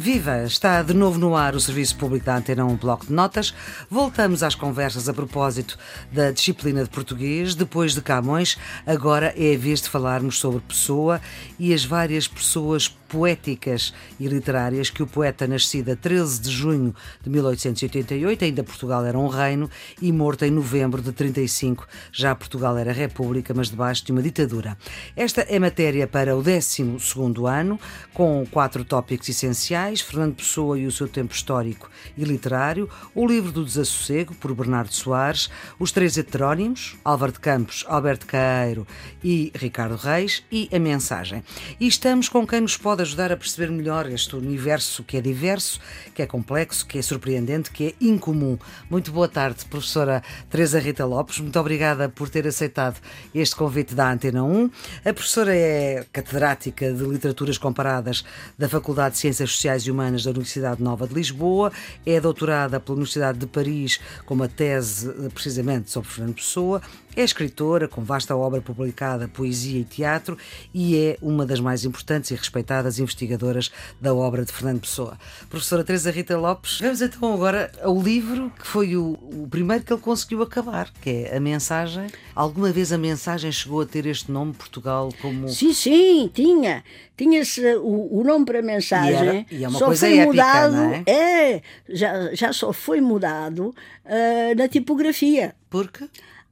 Viva! Está de novo no ar o Serviço Público da Antena um Bloco de Notas. Voltamos às conversas a propósito da disciplina de português. Depois de Camões, agora é a vez de falarmos sobre Pessoa e as várias pessoas poéticas e literárias que o poeta, nascido a 13 de junho de 1888, ainda Portugal era um reino, e morto em novembro de 35, já Portugal era república, mas debaixo de uma ditadura. Esta é matéria para o 12 ano, com quatro tópicos essenciais: Fernando Pessoa e o seu tempo histórico e literário, o livro do Desassossego, por Bernardo Soares, os três heterónimos, Álvaro de Campos, Alberto Caeiro e Ricardo Reis, e a mensagem. E estamos com quem nos pode ajudar a perceber melhor este universo que é diverso, que é complexo, que é surpreendente, que é incomum. Muito boa tarde, professora Teresa Rita Lopes. Muito obrigada por ter aceitado este convite da Antena 1. A professora é catedrática de Literaturas Comparadas da Faculdade de Ciências Sociais e Humanas da Universidade Nova de Lisboa, é doutorada pela Universidade de Paris com uma tese precisamente sobre Fernando Pessoa, é escritora com vasta obra publicada, poesia e teatro e é uma das mais importantes e respeitadas investigadoras da obra de Fernando Pessoa. Professora Teresa Rita Lopes, vamos então agora ao livro que foi o, o primeiro que ele conseguiu acabar, que é A Mensagem. Alguma vez a Mensagem chegou a ter este nome, Portugal, como... Sim, sim, tinha. Tinha-se o, o, nome para a mensagem. E, era, e é uma só coisa foi épica, mudado, não é? é? já, já só foi mudado uh, na tipografia. Por quê?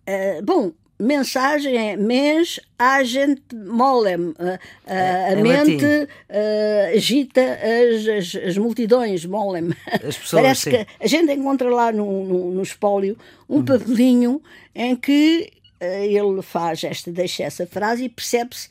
Uh, bom, mensagem é mens agent molem. Uh, uh, a mente uh, agita as, as, as, multidões, molem. As pessoas, Parece sim. que a gente encontra lá no, no, no espólio um uhum. papelinho em que ele faz esta, deixa essa frase e percebe-se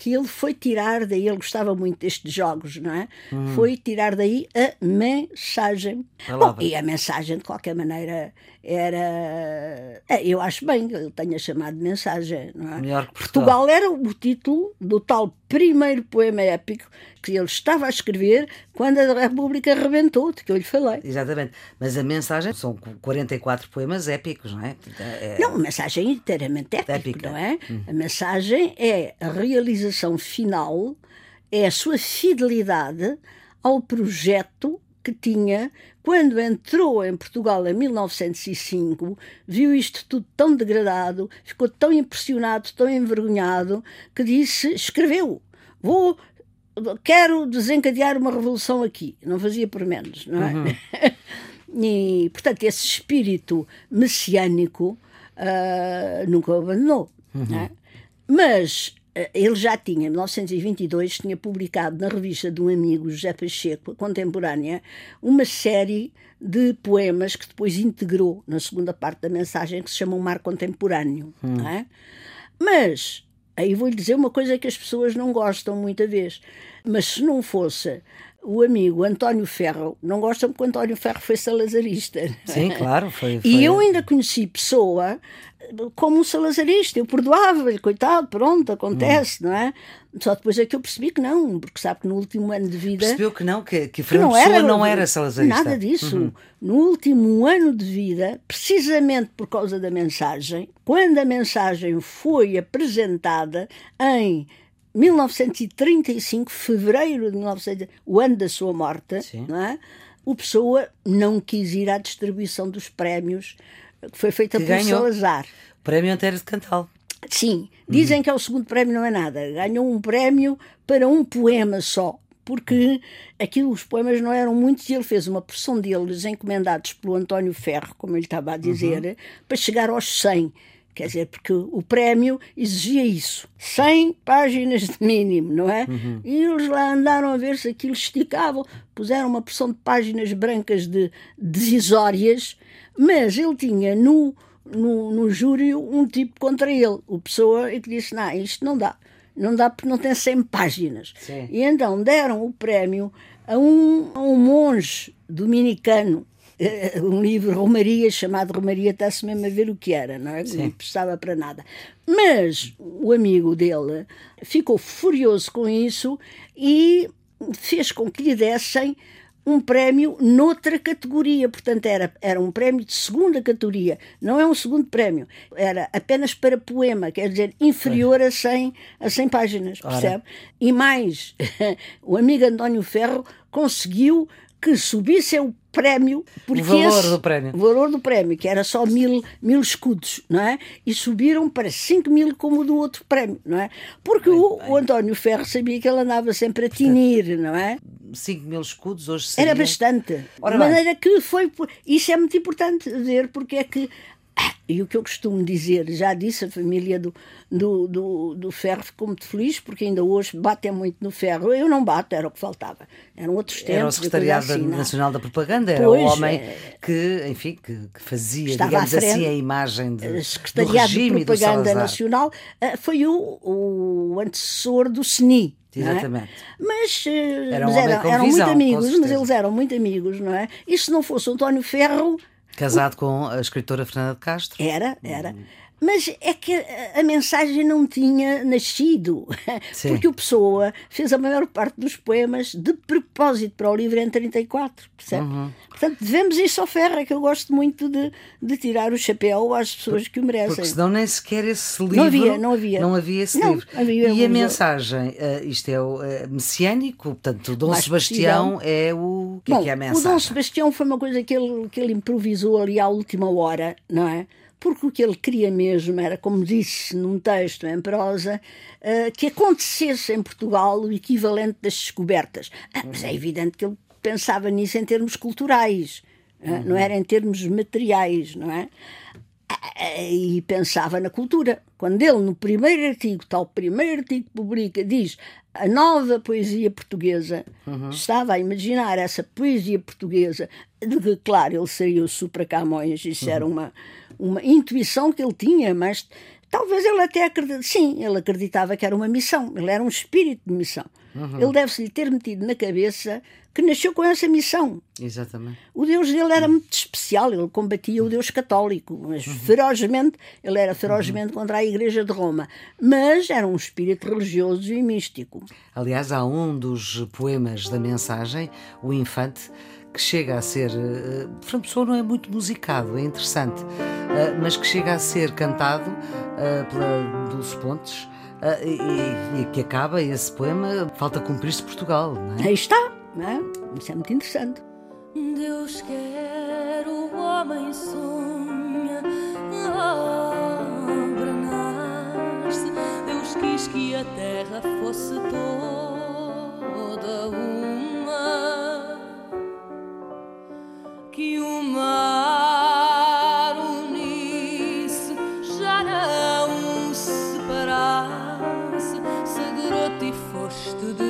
que ele foi tirar daí, ele gostava muito destes jogos, não é? Hum. Foi tirar daí a mensagem. Bom, e a mensagem, de qualquer maneira, era. É, eu acho bem que ele tenha chamado de mensagem, não é? Portugal. Portugal era o título do tal primeiro poema épico que ele estava a escrever quando a República rebentou, de que eu lhe falei. Exatamente. Mas a mensagem são 44 poemas épicos, não é? é... Não, a mensagem é inteiramente épica, épica. não é? Hum. A mensagem é a realização final, é a sua fidelidade ao projeto que tinha quando entrou em Portugal em 1905, viu isto tudo tão degradado, ficou tão impressionado, tão envergonhado, que disse, escreveu, vou quero desencadear uma revolução aqui. Não fazia por menos, não é? Uhum. e, portanto, esse espírito messiânico uh, nunca o abandonou. Uhum. É? Mas ele já tinha, em 1922, tinha publicado na revista de um amigo, José Pacheco, contemporânea, uma série de poemas que depois integrou na segunda parte da mensagem, que se chama O Mar Contemporâneo. Uhum. É? Mas Aí vou-lhe dizer uma coisa que as pessoas não gostam muita vez. Mas se não fosse o amigo António Ferro, não gostam porque o António Ferro foi salazarista. Sim, claro, foi, foi. E eu ainda conheci pessoa como um salazarista, eu perdoava-lhe, coitado, pronto, acontece, hum. não é? Só depois é que eu percebi que não, porque sabe que no último ano de vida. Percebeu que não, que, que Fernando Pessoa era, não era salazarista. Nada disso. Uhum. No último ano de vida, precisamente por causa da mensagem, quando a mensagem foi apresentada em 1935, fevereiro de 1935, o ano da sua morte, não é? o Pessoa não quis ir à distribuição dos prémios foi feita que por ganhou. Salazar. Prémio Antero de Cantal. Sim, dizem uhum. que é o segundo prémio, não é nada. Ganhou um prémio para um poema só, porque aquilo, os poemas não eram muitos e ele fez uma porção deles encomendados pelo António Ferro, como ele estava a dizer, uhum. para chegar aos 100. Quer dizer, porque o prémio exigia isso. 100 páginas de mínimo, não é? Uhum. E eles lá andaram a ver se aquilo esticava, puseram uma porção de páginas brancas de decisórias, mas ele tinha no no, no júri um tipo contra ele, o Pessoa, e que disse: Não, isto não dá. Não dá porque não tem 100 páginas. Sim. E então deram o prémio a um, a um monge dominicano, um livro Romaria, chamado Romaria, está-se mesmo a ver o que era, não é? Não prestava para nada. Mas o amigo dele ficou furioso com isso e fez com que lhe dessem um prémio noutra categoria, portanto era, era um prémio de segunda categoria, não é um segundo prémio, era apenas para poema, quer dizer, inferior a 100, a 100 páginas, percebe? Ora. E mais, o amigo António Ferro conseguiu que subisse o prémio. Porque o valor esse, do prémio. O valor do prémio, que era só mil, mil escudos, não é? E subiram para 5 mil como o do outro prémio, não é? Porque bem, o, bem. o, António Ferro sabia que ele andava sempre a tinir, não é? 5 mil escudos hoje seria... Era bastante. Ora de maneira bem. que foi... Isso é muito importante dizer, porque é que e o que eu costumo dizer, já disse, a família do, do, do, do ferro ficou muito feliz, porque ainda hoje batem muito no ferro. Eu não bato, era o que faltava. Eram outros tempos. Era o Secretariado assim, Nacional da Propaganda, era pois, o homem é... que, enfim, que, que fazia, digamos assim, a imagem de, o Secretariado de Propaganda Nacional eh, foi o, o antecessor do SNI. É? Exatamente. É? Mas, eh, era um mas eram, eram visão, muito amigos, mas eles eram muito amigos, não é? E se não fosse o António Ferro, Casado com a escritora Fernanda de Castro. Era, era. Mas é que a mensagem não tinha nascido, Sim. porque o Pessoa fez a maior parte dos poemas de propósito para o livro em 34, percebe? Uhum. Portanto, devemos isso ao Ferra, que eu gosto muito de, de tirar o chapéu às pessoas que o merecem. Porque senão nem sequer esse livro. Não havia, não havia. Não havia esse não, livro. Havia, e a mensagem, uh, isto é o uh, messiânico, portanto, o Dom Mais Sebastião possível. é o. O que, Bom, é, que é a mensagem? O Dom Sebastião foi uma coisa que ele, que ele improvisou ali à última hora, não é? Porque o que ele queria mesmo era, como disse num texto em prosa, uh, que acontecesse em Portugal o equivalente das descobertas. Ah, mas é evidente que ele pensava nisso em termos culturais, uh, não era em termos materiais, não é? Ah, e pensava na cultura. Quando ele, no primeiro artigo, tal primeiro artigo que publica, diz a nova poesia portuguesa, uhum. estava a imaginar essa poesia portuguesa, de que, claro, ele saiu supra Camões, isso uhum. era uma uma intuição que ele tinha, mas talvez ele até acreditava, sim, ele acreditava que era uma missão, ele era um espírito de missão. Uhum. Ele deve-se lhe ter metido na cabeça que nasceu com essa missão. Exatamente. O Deus dele era muito especial, ele combatia o Deus católico, mas uhum. ferozmente, ele era ferozmente uhum. contra a Igreja de Roma, mas era um espírito religioso e místico. Aliás, há um dos poemas da mensagem, o Infante, que chega a ser. Uh, Fernando Pessoa não é muito musicado, é interessante, uh, mas que chega a ser cantado uh, pela Dulce Pontes. Uh, e, e, que acaba esse poema, falta cumprir-se Portugal. Não é? Aí está, não é? isso é muito interessante. Deus quer, o homem sonha, a obra nasce. Deus quis que a terra fosse toda uma do do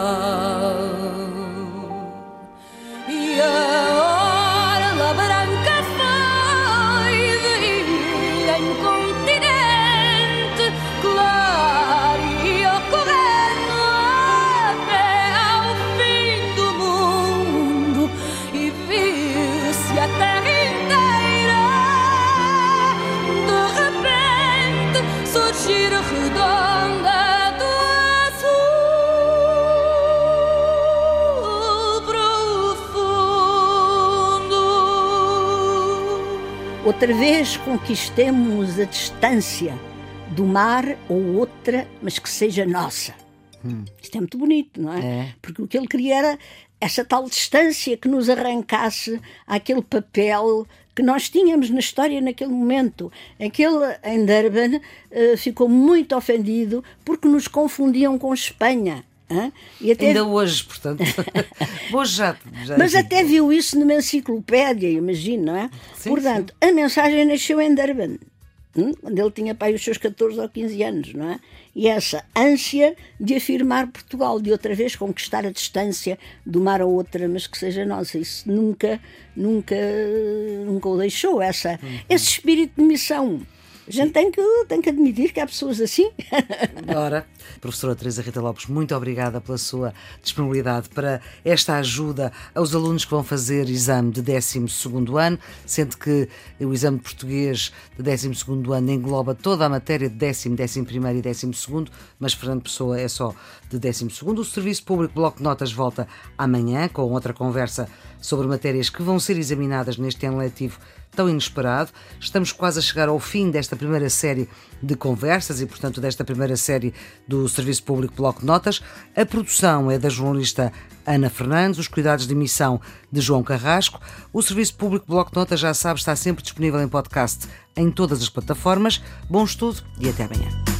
Outra vez conquistemos a distância do mar ou outra, mas que seja nossa. Hum. Isto é muito bonito, não é? é? Porque o que ele queria era essa tal distância que nos arrancasse aquele papel que nós tínhamos na história naquele momento. Aquele em Durban uh, ficou muito ofendido porque nos confundiam com Espanha. Até... Ainda hoje, portanto. hoje já, já Mas até viu isso numa enciclopédia, imagino, não é? Sim, portanto, sim. a mensagem nasceu em Durban. Hum? quando ele tinha pai os seus 14 ou 15 anos, não é? E essa ânsia de afirmar Portugal, de outra vez conquistar a distância de uma a outra, mas que seja nossa, isso nunca, nunca, nunca o deixou, essa, uhum. esse espírito de missão. A gente tem que, tem que admitir que há pessoas assim. Ora, professora Teresa Rita Lopes, muito obrigada pela sua disponibilidade para esta ajuda aos alunos que vão fazer exame de 12 ano, sendo que o exame de português de 12 ano engloba toda a matéria de décimo, décimo primeiro e décimo segundo, mas Fernando Pessoa é só de décimo segundo. O Serviço Público Bloco de Notas volta amanhã com outra conversa sobre matérias que vão ser examinadas neste ano letivo tão inesperado. Estamos quase a chegar ao fim desta primeira série de conversas e, portanto, desta primeira série do Serviço Público Bloco de Notas. A produção é da jornalista Ana Fernandes, os cuidados de emissão de João Carrasco. O Serviço Público Bloco de Notas, já sabe, está sempre disponível em podcast em todas as plataformas. Bom estudo e até amanhã.